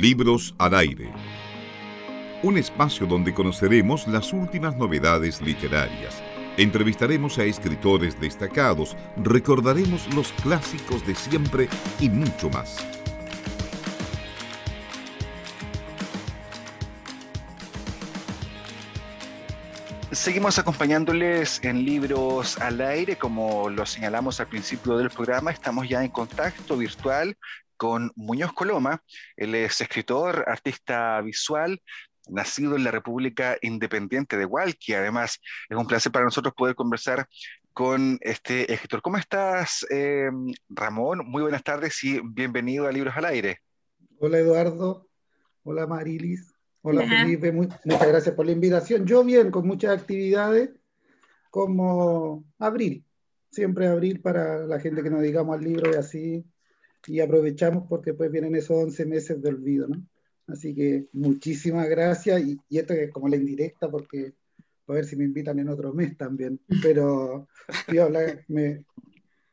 Libros al aire. Un espacio donde conoceremos las últimas novedades literarias. Entrevistaremos a escritores destacados, recordaremos los clásicos de siempre y mucho más. Seguimos acompañándoles en Libros al Aire, como lo señalamos al principio del programa, estamos ya en contacto virtual con Muñoz Coloma. Él es escritor, artista visual, nacido en la República Independiente de Hualqui. Además, es un placer para nosotros poder conversar con este escritor. ¿Cómo estás, eh, Ramón? Muy buenas tardes y bienvenido a Libros al Aire. Hola, Eduardo. Hola, Marilis. Hola, Felipe. muchas gracias por la invitación. Yo bien, con muchas actividades, como abril. Siempre abril para la gente que nos digamos al libro y así y aprovechamos porque pues vienen esos 11 meses de olvido, ¿no? Así que muchísimas gracias y, esto es como la indirecta porque a ver si me invitan en otro mes también, pero me,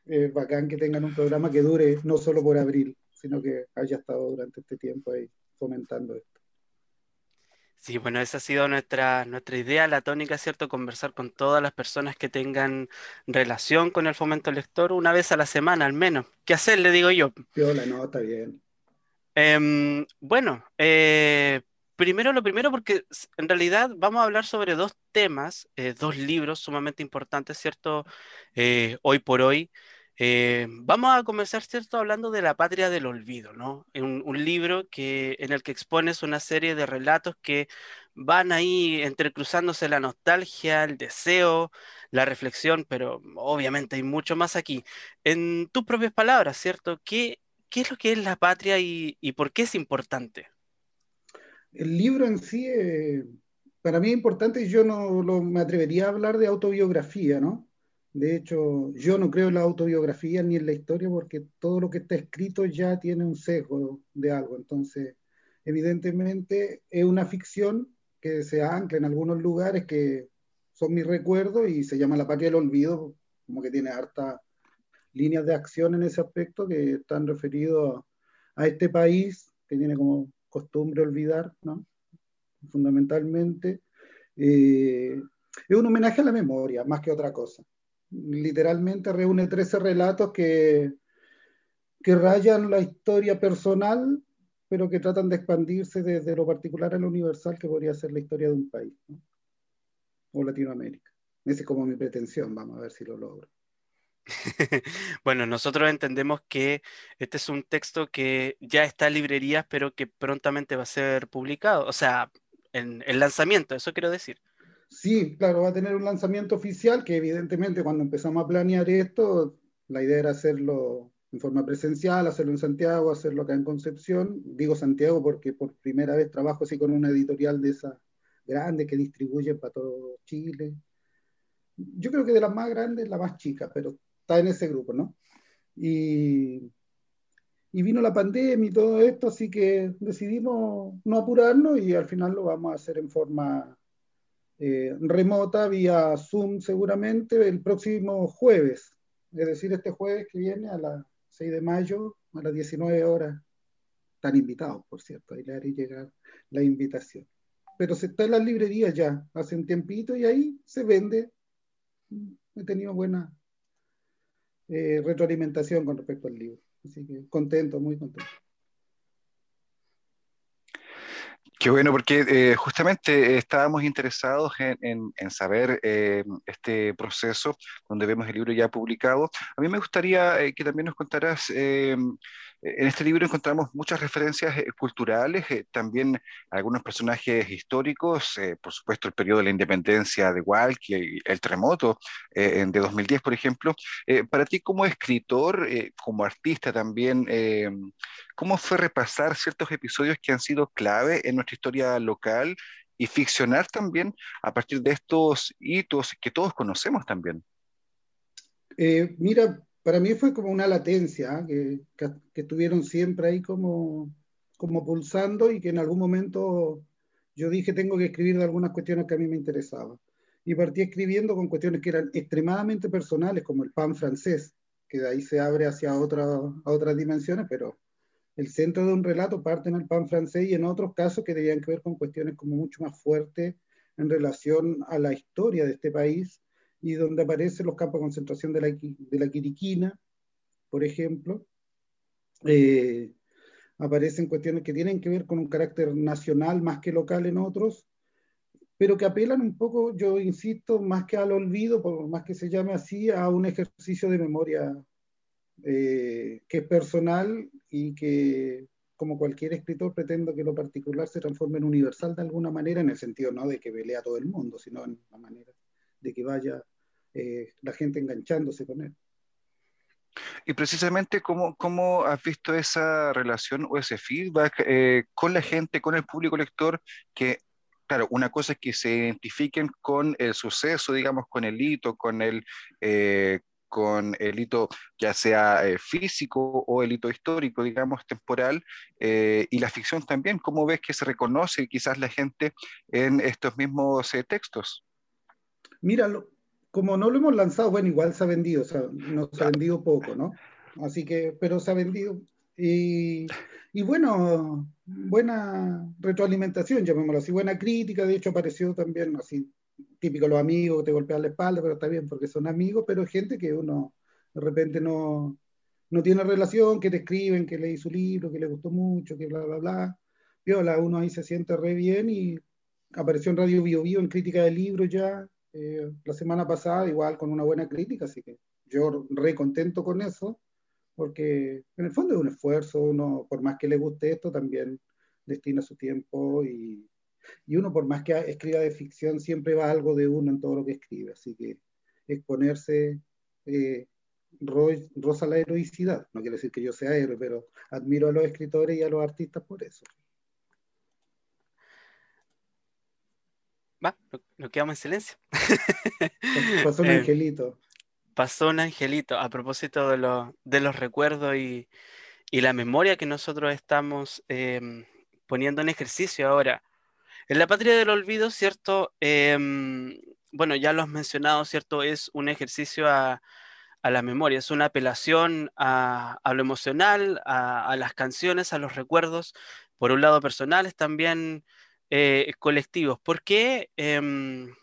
es bacán que tengan un programa que dure no solo por abril, sino que haya estado durante este tiempo ahí fomentando esto. Sí, bueno, esa ha sido nuestra, nuestra idea, la tónica, ¿cierto? Conversar con todas las personas que tengan relación con el fomento lector una vez a la semana al menos. ¿Qué hacer, le digo yo? Hola, no, está bien. Em, bueno, eh, primero lo primero porque en realidad vamos a hablar sobre dos temas, eh, dos libros sumamente importantes, ¿cierto? Eh, hoy por hoy. Eh, vamos a comenzar, ¿cierto?, hablando de La Patria del Olvido, ¿no? Un, un, libro que, en el que expones una serie de relatos que van ahí entrecruzándose la nostalgia, el deseo, la reflexión, pero obviamente hay mucho más aquí. En tus propias palabras, ¿cierto? ¿Qué, es lo que es la patria y, y por qué es importante? El libro en sí, eh, para mí es importante, yo no lo, me atrevería a hablar de autobiografía, ¿no? De hecho, yo no creo en la autobiografía ni en la historia porque todo lo que está escrito ya tiene un sesgo de algo. Entonces, evidentemente es una ficción que se ancla en algunos lugares que son mis recuerdos y se llama La Patria del Olvido, como que tiene hartas líneas de acción en ese aspecto que están referidos a, este país que tiene como costumbre olvidar, ¿no? Fundamentalmente. Eh, es un homenaje a la memoria, más que otra cosa literalmente reúne 13 relatos que, que rayan la historia personal, pero que tratan de expandirse desde lo particular a lo universal, que podría ser la historia de un país, o Latinoamérica. Esa es como mi pretensión, vamos a ver si lo logro. bueno, nosotros entendemos que este es un texto que ya está en librerías, pero que prontamente va a ser publicado, o sea, en el lanzamiento, eso quiero decir. Sí, claro, va a tener un lanzamiento oficial que evidentemente cuando empezamos a planear esto, la idea era hacerlo en forma presencial, hacerlo en Santiago, hacerlo acá en Concepción. Digo Santiago porque por primera vez trabajo así con una editorial de esas grandes que distribuyen para todo Chile. Yo creo que de las más grandes, la más chica, pero está en ese grupo, ¿no? Y, y vino la pandemia y todo esto, así que decidimos no apurarnos y al final lo vamos a hacer en forma eh, remota vía Zoom seguramente el próximo jueves, es decir, este jueves que viene a las 6 de mayo a las 19 horas. Están invitados, por cierto, ahí le haré llegar la invitación. Pero se está en las librerías ya, hace un tiempito y ahí se vende. He tenido buena eh, retroalimentación con respecto al libro. Así que contento, muy contento. Qué bueno, porque eh, justamente estábamos interesados en, saber eh, este proceso donde vemos el libro ya publicado. A mí me gustaría eh, que también nos contaras en este libro encontramos muchas referencias eh, culturales, eh, también algunos personajes históricos, eh, por supuesto el periodo de la independencia de Hualqui, y el terremoto de 2010, por ejemplo. para ti como escritor, como artista también, ¿cómo fue repasar ciertos episodios que han sido clave en nuestra historia local y ficcionar también a partir de estos hitos que todos conocemos también? mira, para mí fue como una latencia, ¿ah? que, que, estuvieron siempre ahí como, como pulsando y que en algún momento yo dije tengo que escribir de algunas cuestiones que a mí me interesaban. Y partí escribiendo con cuestiones que eran extremadamente personales, como el pan francés, que de ahí se abre hacia otra, a otras dimensiones, pero el centro de un relato parte en el pan francés y en otros casos que tenían que ver con cuestiones como mucho más fuertes en relación a la historia de este país y donde aparecen los campos de concentración de la, de la Quiriquina, por ejemplo. Eh, aparecen cuestiones que tienen que ver con un carácter nacional más que local en otros, pero que apelan un poco, yo insisto, más que al olvido, por más que se llame así, a un ejercicio de memoria eh, que es personal y que, como cualquier escritor, pretendo que lo particular se transforme en universal de alguna manera, en el sentido no de que vele a todo el mundo, sino en la manera de que vaya eh, la gente enganchándose con él. Y precisamente, ¿cómo, ¿cómo, has visto esa relación o ese feedback eh, con la gente, con el público lector, que, claro, una cosa es que se identifiquen con el suceso, digamos, con el hito, con el, eh, con el hito ya sea físico o el hito histórico, digamos, temporal, y la ficción también, ¿cómo ves que se reconoce quizás la gente en estos mismos textos? Míralo, como no lo hemos lanzado, bueno, igual se ha vendido, o sea, nos ha vendido poco, ¿no? Así que, pero se ha vendido. Y, y, bueno, buena retroalimentación, llamémoslo así, buena crítica, de hecho apareció también así, típico los amigos te golpean la espalda, pero está bien porque son amigos, pero gente que uno de repente no, no tiene relación, que te escriben, que leí su libro, que le gustó mucho, que bla, bla, bla. Viola, uno ahí se siente re bien y apareció en Radio Bio Bio en crítica del libro ya, eh, la semana pasada, igual con una buena crítica, así que yo re contento con eso, porque en el fondo es un esfuerzo, uno por más que le guste esto, también destina su tiempo y, y uno por más que escriba de ficción, siempre va algo de uno en todo lo que escribe, así que exponerse eh, roza la heroicidad, no quiere decir que yo sea héroe, pero admiro a los escritores y a los artistas por eso. Va, nos quedamos en silencio. Pasó un eh, angelito. Pasó un angelito. A propósito de, de los recuerdos y, la memoria que nosotros estamos em, poniendo en ejercicio ahora. En la patria del olvido, ¿cierto? Em, bueno, ya lo has mencionado, ¿cierto? Es un ejercicio a, la memoria, es una apelación a, lo emocional, a, a, las canciones, a los recuerdos, por un lado personales, también eh, colectivos. ¿Por qué, em,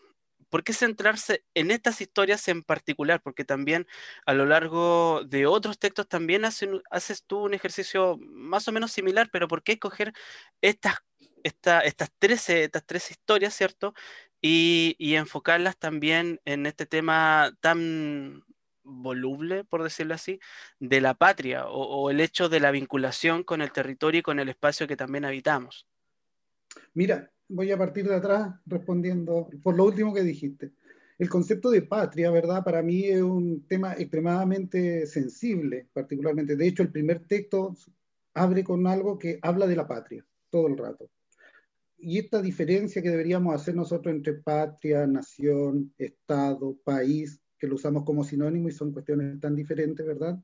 ¿Por qué centrarse en estas historias en particular? Porque también a lo largo de otros textos también haces tú un ejercicio más o menos similar, pero ¿por qué escoger estas, estas, 13, estas tres historias, ¿cierto? Y, enfocarlas también en este tema tan voluble, por decirlo así, de la patria o el hecho de la vinculación con el territorio y con el espacio que también habitamos. Mira, voy a partir de atrás respondiendo por lo último que dijiste. El concepto de patria, ¿verdad? Para mí es un tema extremadamente sensible, particularmente. De hecho, el primer texto abre con algo que habla de la patria todo el rato. Y esta diferencia que deberíamos hacer nosotros entre patria, nación, Estado, país, que lo usamos como sinónimo y son cuestiones tan diferentes, ¿verdad?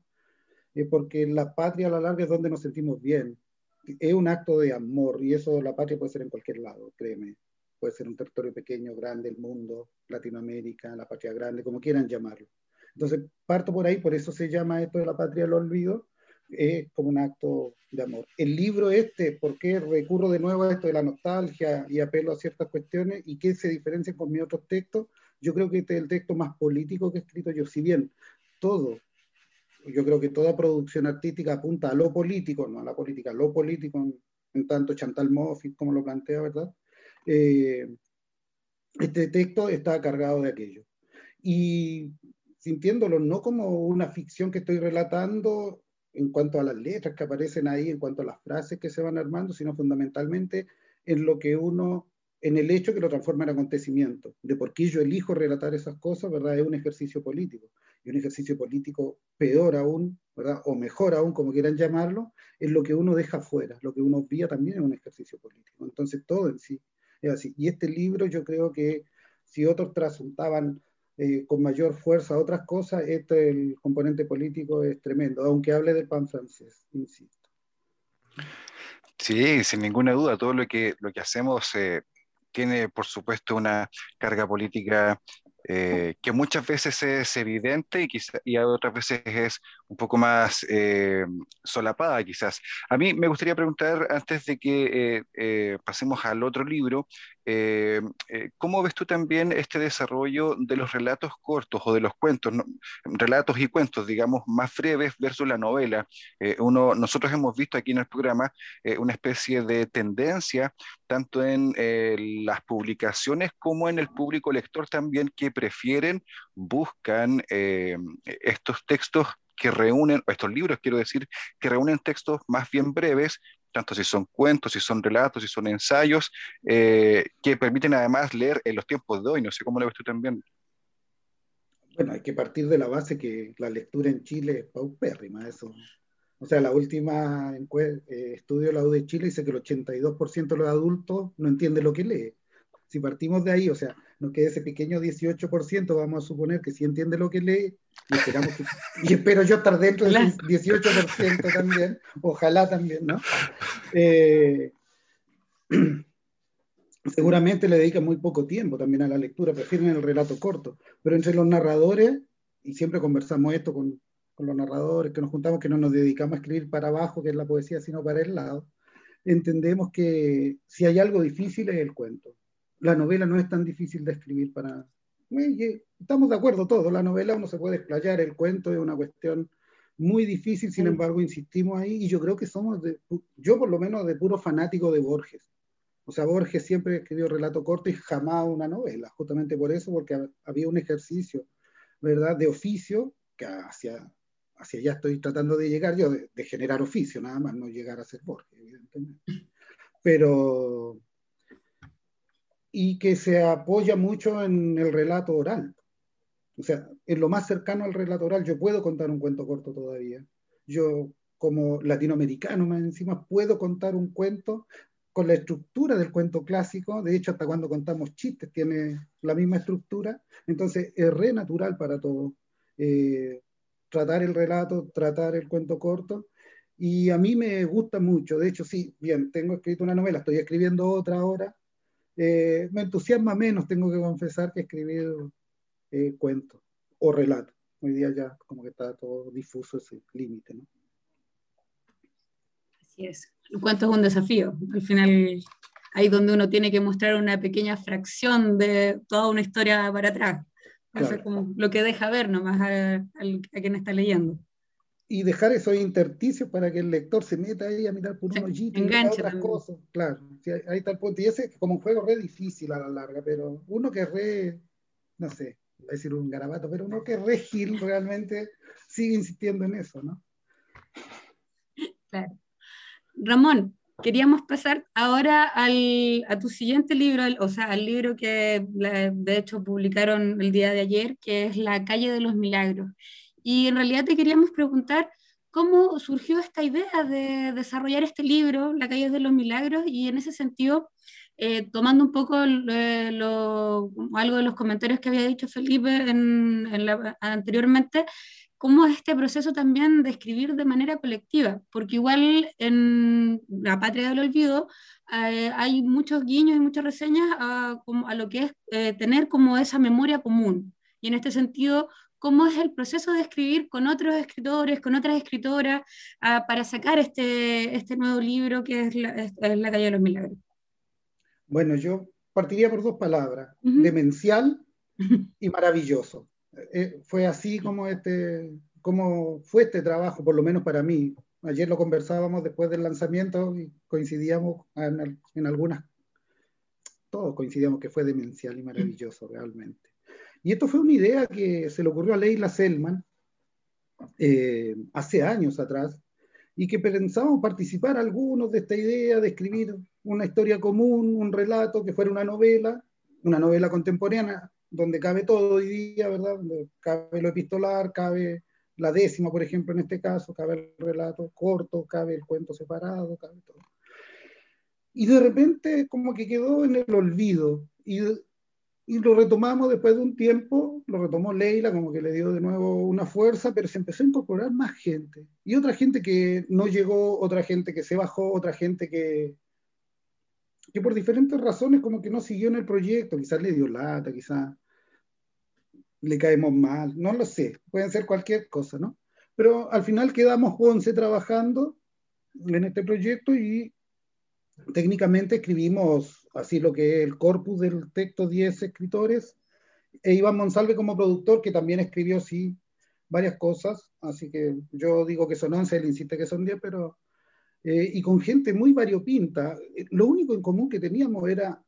Eh, porque la patria a la larga es donde nos sentimos bien, es un acto de amor y eso la patria puede ser en cualquier lado, créeme. Puede ser un territorio pequeño, grande, el mundo, Latinoamérica, la patria grande, como quieran llamarlo. Entonces, parto por ahí, por eso se llama esto de la patria del olvido, es como un acto de amor. El libro este, ¿por qué recurro de nuevo a esto de la nostalgia y apelo a ciertas cuestiones y qué se diferencia con mis otros textos? Yo creo que este es el texto más político que he escrito yo, si bien todo yo creo que toda producción artística apunta a lo político, no a la política, a lo político, en, tanto Chantal Moffat como lo plantea, ¿verdad? Eh, este texto está cargado de aquello. Y sintiéndolo no como una ficción que estoy relatando en cuanto a las letras que aparecen ahí, en cuanto a las frases que se van armando, sino fundamentalmente en lo que uno en el hecho que lo transforma en acontecimiento, de por qué yo elijo relatar esas cosas, ¿verdad? Es un ejercicio político. Y un ejercicio político peor aún, ¿verdad? O mejor aún, como quieran llamarlo, es lo que uno deja fuera, lo que uno obvia también es un ejercicio político. Entonces todo en sí es así. Y este libro yo creo que si otros trasuntaban eh, con mayor fuerza otras cosas, este, el componente político es tremendo, aunque hable del pan francés, insisto. Sí, sin ninguna duda, todo lo que, lo que hacemos eh, tiene, por supuesto, una carga política eh, que muchas veces es evidente y, quizá, y otras veces es un poco más eh, solapada quizás. A mí me gustaría preguntar, antes de que eh, pasemos al otro libro, ¿cómo ves tú también este desarrollo de los relatos cortos o de los cuentos, relatos y cuentos, digamos, más breves versus la novela? uno, nosotros hemos visto aquí en el programa una especie de tendencia, tanto en las publicaciones como en el público lector también, que prefieren, buscan eh, estos textos que reúnen, estos libros quiero decir, que reúnen textos más bien breves, tanto si son cuentos, si son relatos, si son ensayos, eh, que permiten además leer en los tiempos de hoy. No sé cómo lo ves tú también. Bueno, hay que partir de la base que la lectura en Chile es paupérrima, eso. O sea, la última eh, estudio de la U de Chile dice que el 82% de los adultos no entiende lo que lee. Si partimos de ahí, o sea, nos queda ese pequeño 18%, vamos a suponer que sí entiende lo que lee, y, esperamos y espero yo estar dentro del 18% también, ojalá también, ¿no? Eh, seguramente le dedica muy poco tiempo también a la lectura, prefieren el relato corto, pero entre los narradores, y siempre conversamos esto con, con los narradores, que nos juntamos, que no nos dedicamos a escribir para abajo, que es la poesía, sino para el lado, entendemos que si hay algo difícil es el cuento la novela no es tan difícil de escribir para... Estamos de acuerdo todos, la novela uno se puede explayar, el cuento es una cuestión muy difícil, sin embargo insistimos ahí y yo creo que somos, de, yo por lo menos de puro fanático de Borges. O sea, Borges siempre escribió relato corto y jamás una novela, justamente por eso, porque había un ejercicio, ¿verdad?, de oficio, que hacia, hacia allá estoy tratando de llegar yo, de, de generar oficio, nada más, no llegar a ser Borges, evidentemente. Pero y que se apoya mucho en el relato oral. O sea, en lo más cercano al relato oral, yo puedo contar un cuento corto todavía. Yo, como latinoamericano más encima, puedo contar un cuento con la estructura del cuento clásico. De hecho, hasta cuando contamos chistes tiene la misma estructura. Entonces, es re natural para todos eh, tratar el relato, tratar el cuento corto. Y a mí me gusta mucho. De hecho, sí, bien, tengo escrito una novela, estoy escribiendo otra ahora eh, me entusiasma menos, tengo que confesar, que escribir eh, cuentos o relatos. Hoy día ya como que está todo difuso ese límite, ¿no? Así es. El cuento es un desafío. Al final, ahí donde uno tiene que mostrar una pequeña fracción de toda una historia para atrás. Eso es como lo que deja ver nomás a, a quien está leyendo y dejar esos intersticios para que el lector se meta ahí a mirar por un hoyito y otras cosas. Claro, ahí está el punto. Y ese es como un juego re difícil a la larga, pero uno que re, no sé, voy a decir un garabato, pero uno que re gil realmente sigue insistiendo en eso, ¿no? Claro. Ramón, queríamos pasar ahora al, a tu siguiente libro, o sea, al libro que de hecho publicaron el día de ayer, que es La calle de los milagros. Y en realidad te queríamos preguntar cómo surgió esta idea de desarrollar este libro, La calle de los milagros, y en ese sentido, eh, tomando un poco eh, algo de los comentarios que había dicho Felipe en, anteriormente, cómo es este proceso también de escribir de manera colectiva, porque igual en La Patria del Olvido eh, hay muchos guiños y muchas reseñas a, a lo que es tener como esa memoria común. Y en este sentido, cómo es el proceso de escribir con otros escritores, con otras escritoras, ah, para sacar este, este nuevo libro que es La, calle de los milagros. Bueno, yo partiría por dos palabras, demencial y maravilloso. Eh, fue así como, este, como fue este trabajo, por lo menos para mí. Ayer lo conversábamos después del lanzamiento y coincidíamos en, en algunas, todos coincidíamos que fue demencial y maravilloso realmente. Y esto fue una idea que se le ocurrió a Leila Selman eh, hace años atrás y que pensábamos participar algunos de esta idea de escribir una historia común, un relato que fuera una novela, una novela contemporánea donde cabe todo hoy día, ¿verdad? Donde cabe lo epistolar, cabe la décima, por ejemplo, en este caso, cabe el relato corto, cabe el cuento separado, cabe todo. Y de repente como que quedó en el olvido. Y y lo retomamos después de un tiempo, lo retomó Leila, como que le dio de nuevo una fuerza, pero se empezó a incorporar más gente. Y otra gente que no llegó, otra gente que se bajó, otra gente que, que por diferentes razones como que no siguió en el proyecto, quizás le dio lata, quizás. le caemos mal, no lo sé, pueden ser cualquier cosa, ¿no? Pero al final quedamos 11 trabajando en este proyecto y técnicamente escribimos así lo que es el corpus del texto, 10 escritores, e Iván Monsalve como productor, que también escribió, sí, varias cosas, así que yo digo que son 11, él insiste que son 10, pero... Eh, y con gente muy variopinta. Lo único en común que teníamos era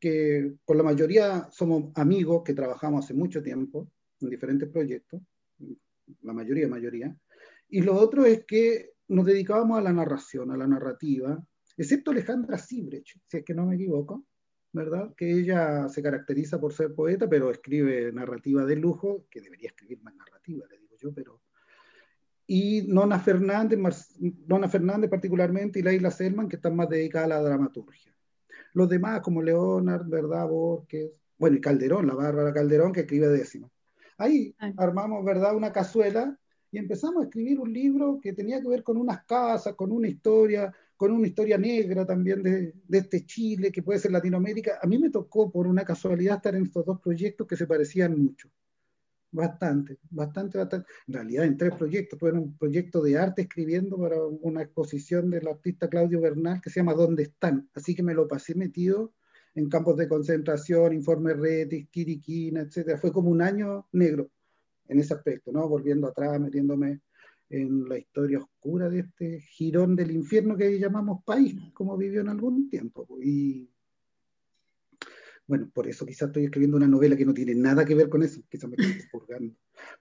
que con la mayoría somos amigos que trabajamos hace mucho tiempo en diferentes proyectos, la mayoría, mayoría. Y lo otro es que nos dedicábamos a la narración, a la narrativa, excepto Alejandra Sibrecht, si es que no me equivoco, ¿verdad? Que ella se caracteriza por ser poeta, pero escribe narrativa de lujo, que debería escribir más narrativa, le digo yo, pero... Y Nona Fernández, Nona Fernández particularmente, y Laila Selman, que están más dedicadas a la dramaturgia. Los demás, como Leonard, ¿verdad? Borges, bueno, y Calderón, la Bárbara Calderón, que escribe décimo. Ahí armamos, ¿verdad?, una cazuela y empezamos a escribir un libro que tenía que ver con unas casas, con una historia, con una historia negra también de, de, este Chile, que puede ser Latinoamérica. A mí me tocó por una casualidad estar en estos dos proyectos que se parecían mucho. Bastante, bastante, bastante. En realidad en tres proyectos. Tuve un proyecto de arte escribiendo para una exposición del artista Claudio Bernal que se llama ¿Dónde están? Así que me lo pasé metido en campos de concentración, informes Retis, Quiriquina, etc. Fue como un año negro en ese aspecto, ¿no? Volviendo atrás, metiéndome en la historia oscura de este girón del infierno que llamamos país, como vivió en algún tiempo. Y bueno, por eso quizás estoy escribiendo una novela que no tiene nada que ver con eso, quizás me estoy purgando.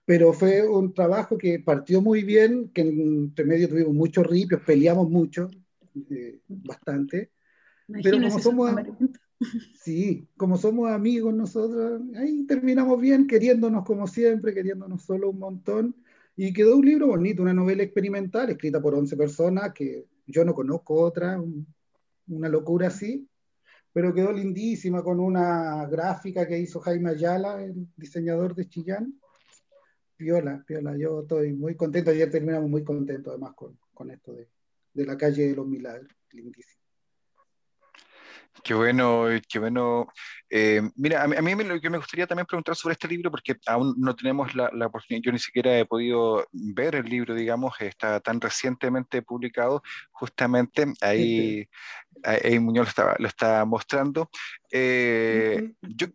Pero fue un trabajo que partió muy bien, que entre medio tuvimos muchos ripios, peleamos mucho, eh, bastante. pero como somos, sí, como somos amigos nosotros, ahí terminamos bien, queriéndonos como siempre, queriéndonos solo un montón. Y quedó un libro bonito, una novela experimental, escrita por 11 personas, que yo no conozco otra, una locura así pero quedó lindísima con una gráfica que hizo Jaime Ayala, el diseñador de Chillán. Piola, piola, yo estoy muy contento, ayer terminamos muy contentos además con, con esto de, de la calle de los milagros, lindísimo. Qué bueno, qué bueno. Eh, mira, a mí, a mí, lo que me gustaría también preguntar sobre este libro, porque aún no tenemos la, la, oportunidad, yo ni siquiera he podido ver el libro, digamos, está tan recientemente publicado, justamente ahí, ahí Muñoz lo está, lo está mostrando. Eh, yo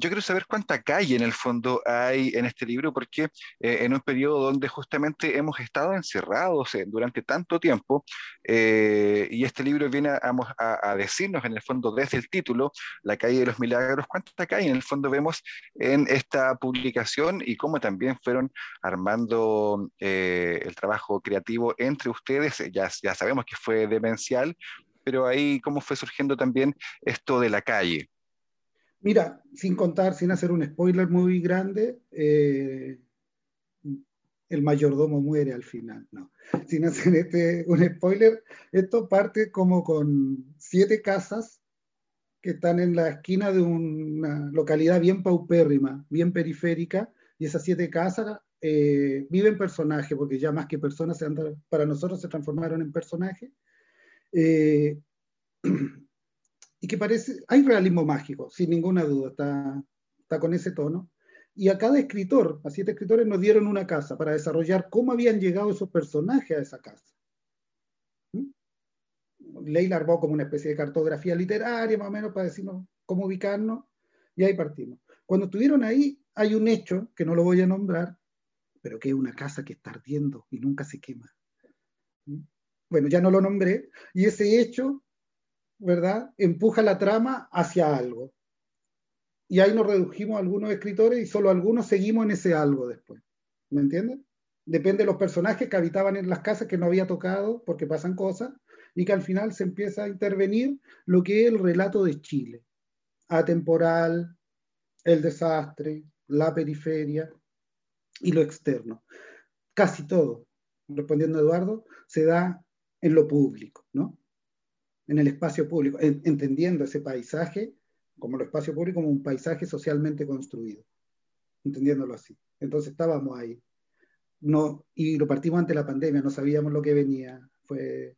yo quiero saber cuánta calle en el fondo hay en este libro, porque eh, en un periodo donde justamente hemos estado encerrados eh, durante tanto tiempo, eh, y este libro viene a, decirnos en el fondo desde el título, La calle de los milagros, cuánta calle en el fondo vemos en esta publicación y cómo también fueron armando el trabajo creativo entre ustedes, ya, ya sabemos que fue demencial, pero ahí cómo fue surgiendo también esto de la calle. Mira, sin contar, sin hacer un spoiler muy grande, eh, el mayordomo muere al final, no. Sin hacer este, un spoiler, esto parte como con siete casas que están en la esquina de una localidad bien paupérrima, bien periférica, y esas siete casas eh, viven personajes, porque ya más que personas, para nosotros se transformaron en personajes. Eh, y que parece, hay realismo mágico, sin ninguna duda, está, está con ese tono. Y a cada escritor, a siete escritores, nos dieron una casa para desarrollar cómo habían llegado esos personajes a esa casa. ¿Mm? Leila armó como una especie de cartografía literaria, más o menos, para decirnos cómo ubicarnos, y ahí partimos. Cuando estuvieron ahí, hay un hecho, que no lo voy a nombrar, pero que es una casa que está ardiendo y nunca se quema. ¿Mm? Bueno, ya no lo nombré, y ese hecho ¿verdad? Empuja la trama hacia algo. Y ahí nos redujimos a algunos escritores y solo algunos seguimos en ese algo después. ¿Me entiendes? Depende de los personajes que habitaban en las casas que no había tocado porque pasan cosas y que al final se empieza a intervenir lo que es el relato de Chile. Atemporal, el desastre, la periferia y lo externo. Casi todo, respondiendo Eduardo, se da en lo público, ¿no? En el espacio público, entendiendo ese paisaje como el espacio público como un paisaje socialmente construido, entendiéndolo así. Entonces estábamos ahí. No, y lo partimos ante la pandemia, no sabíamos lo que venía. Fue,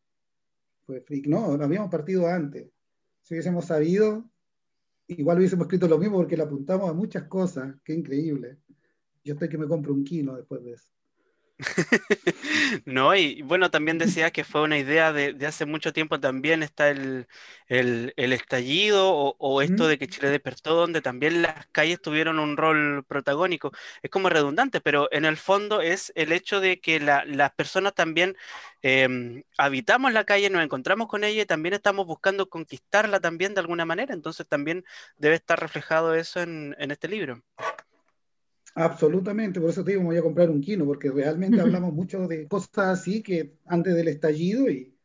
fue freak. No, lo habíamos partido antes. Si hubiésemos sabido, igual hubiésemos escrito lo mismo porque le apuntamos a muchas cosas, qué increíble. Yo estoy que me compro un kino después de eso. no, y bueno, también decía que fue una idea de, hace mucho tiempo también está el, estallido o, esto de que Chile despertó, donde también las calles tuvieron un rol protagónico. Es como redundante, pero en el fondo es el hecho de que las personas también em, habitamos la calle, nos encontramos con ella y también estamos buscando conquistarla también de alguna manera. Entonces también debe estar reflejado eso en este libro. Absolutamente, por eso te digo, me voy a comprar un kino, porque realmente hablamos mucho de cosas así que antes del estallido y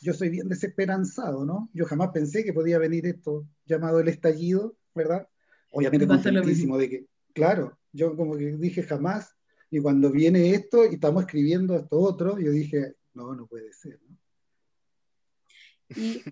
yo soy bien desesperanzado, ¿no? Yo jamás pensé que podía venir esto llamado el estallido, ¿verdad? Obviamente contentísimo de que, claro, yo como que dije jamás, y cuando viene esto y estamos escribiendo esto otro, yo dije, no, no puede ser, ¿no? Y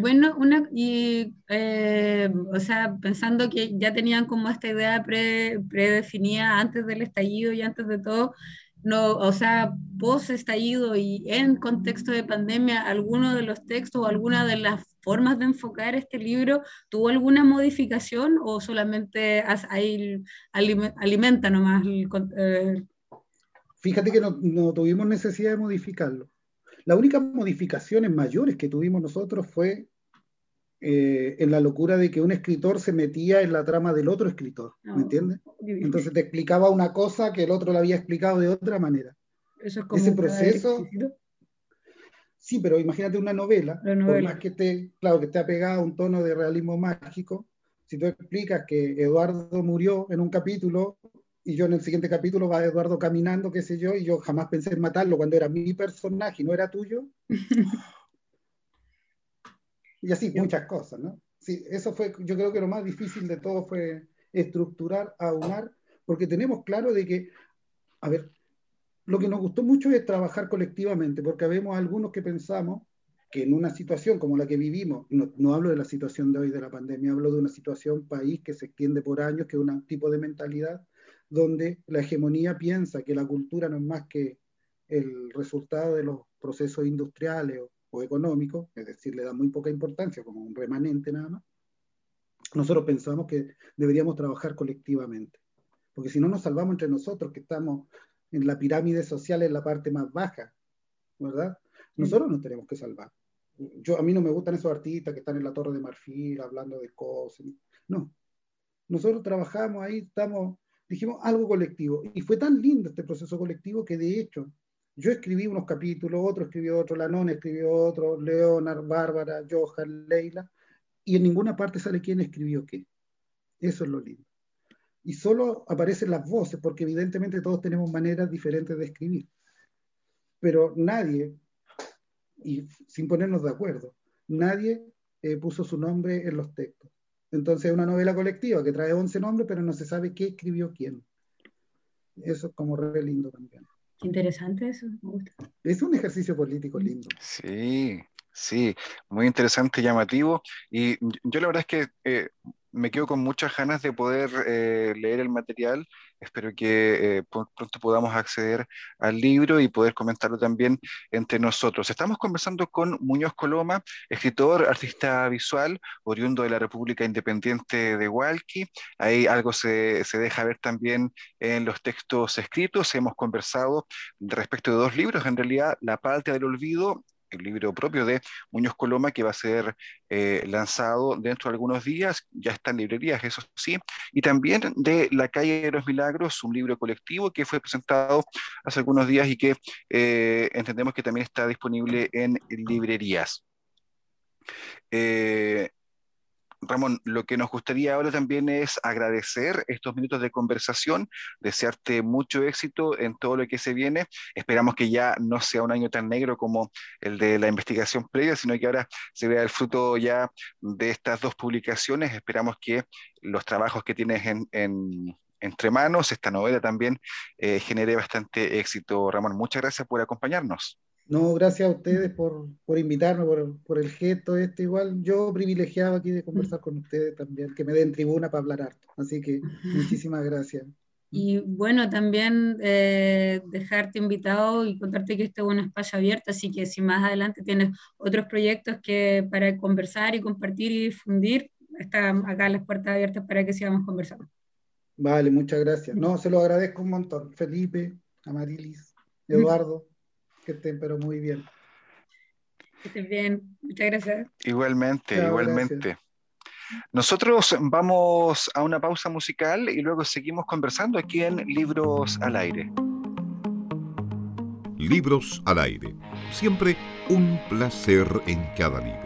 bueno, una, y, eh, o sea, pensando que ya tenían como esta idea pre, predefinida antes del estallido y antes de todo, no, o sea, post estallido y en contexto de pandemia, ¿alguno de los textos o alguna de las formas de enfocar este libro tuvo alguna modificación o solamente ahí alimenta nomás? Eh? Fíjate que no, no tuvimos necesidad de modificarlo. La única modificaciones mayores que tuvimos nosotros fue eh, en la locura de que un escritor se metía en la trama del otro escritor, ¿me oh, entiendes? Entonces te explicaba una cosa que el otro le había explicado de otra manera. Eso es como Ese proceso... Sí, pero imagínate una novela, por más que esté, claro, que esté apegada a un tono de realismo mágico, si tú explicas que Eduardo murió en un capítulo y yo en el siguiente capítulo va Eduardo caminando, qué sé yo, y yo jamás pensé en matarlo cuando era mi personaje y no era tuyo. y así, muchas cosas, ¿no? Sí, eso fue, yo creo que lo más difícil de todo fue estructurar, aunar, porque tenemos claro de que, a ver, lo que nos gustó mucho es trabajar colectivamente, porque habemos algunos que pensamos que en una situación como la que vivimos, no, no, hablo de la situación de hoy de la pandemia, hablo de una situación país que se extiende por años, que es un tipo de mentalidad donde la hegemonía piensa que la cultura no es más que el resultado de los procesos industriales o, económicos, es decir, le da muy poca importancia como un remanente nada más, nosotros pensamos que deberíamos trabajar colectivamente, porque si no nos salvamos entre nosotros, que estamos en la pirámide social en la parte más baja, ¿verdad? Nosotros nos tenemos que salvar. Yo, a mí no me gustan esos artistas que están en la Torre de Marfil hablando de cosas. No. Nosotros trabajamos ahí, estamos dijimos algo colectivo. Y fue tan lindo este proceso colectivo que de hecho yo escribí unos capítulos, otro escribió otro, Lanón escribió otro, Leonard, Bárbara, Johan, Leila, y en ninguna parte sale quién escribió qué. Eso es lo lindo. Y solo aparecen las voces, porque evidentemente todos tenemos maneras diferentes de escribir. Pero nadie, y sin ponernos de acuerdo, nadie eh, puso su nombre en los textos. Entonces es una novela colectiva que trae 11 nombres, pero no se sabe qué escribió quién. Eso es como re lindo también. Qué interesante eso, me gusta. Es un ejercicio político lindo. Sí, sí, muy interesante, llamativo. Y yo la verdad es que eh, me quedo con muchas ganas de poder eh, leer el material. Espero que eh, pronto podamos acceder al libro y poder comentarlo también entre nosotros. Estamos conversando con Muñoz Coloma, escritor, artista visual, oriundo de la República Independiente de Hualqui. Ahí algo se, se deja ver también en los textos escritos. Hemos conversado respecto de dos libros, en realidad, La Patria del Olvido el libro propio de Muñoz Coloma que va a ser eh, lanzado dentro de algunos días, ya está en librerías, eso sí, y también de La calle de los milagros, un libro colectivo que fue presentado hace algunos días y que eh, entendemos que también está disponible en librerías. Eh, Ramón, lo que nos gustaría ahora también es agradecer estos minutos de conversación, desearte mucho éxito en todo lo que se viene. Esperamos que ya no sea un año tan negro como el de la investigación previa, sino que ahora se vea el fruto ya de estas dos publicaciones. Esperamos que los trabajos que tienes entre manos, esta novela también eh, genere bastante éxito. Ramón, muchas gracias por acompañarnos. No, gracias a ustedes por, por invitarme, por, por, el gesto este. Igual yo privilegiado aquí de conversar con ustedes también, que me den tribuna para hablar harto. Así que muchísimas gracias. Y bueno, también eh, dejarte invitado y contarte que este es un espacio abierto, así que si más adelante tienes otros proyectos que para conversar y compartir y difundir, están acá las puertas abiertas para que sigamos conversando. Vale, muchas gracias. No, se lo agradezco un montón. Felipe, Amarilis, Eduardo, que estén pero muy bien. Que estén bien, muchas gracias. Igualmente, igualmente. Nosotros vamos a una pausa musical y luego seguimos conversando aquí en Libros al Aire. Libros al Aire. Siempre un placer en cada libro.